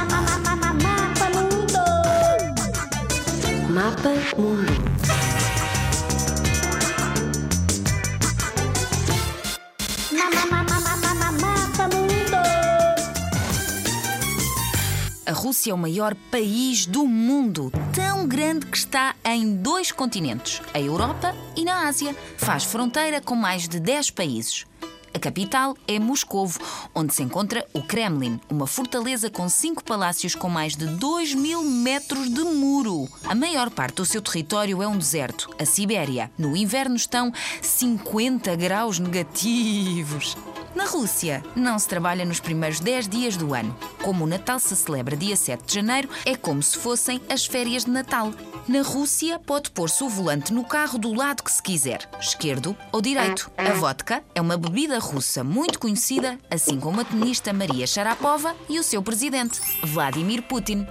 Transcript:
Mapa Mundo. Mapa Mundo. A Rússia é o maior país do mundo, tão grande que está em dois continentes, a Europa e na Ásia. Faz fronteira com mais de 10 países. A capital é Moscovo, onde se encontra o Kremlin, uma fortaleza com cinco palácios com mais de 2 mil metros de muro. A maior parte do seu território é um deserto, a Sibéria. No inverno estão 50 graus negativos. Na Rússia, não se trabalha nos primeiros 10 dias do ano. Como o Natal se celebra dia 7 de janeiro, é como se fossem as férias de Natal. Na Rússia, pode pôr-se o volante no carro do lado que se quiser, esquerdo ou direito. A vodka é uma bebida russa muito conhecida, assim como a tenista Maria Sharapova e o seu presidente, Vladimir Putin.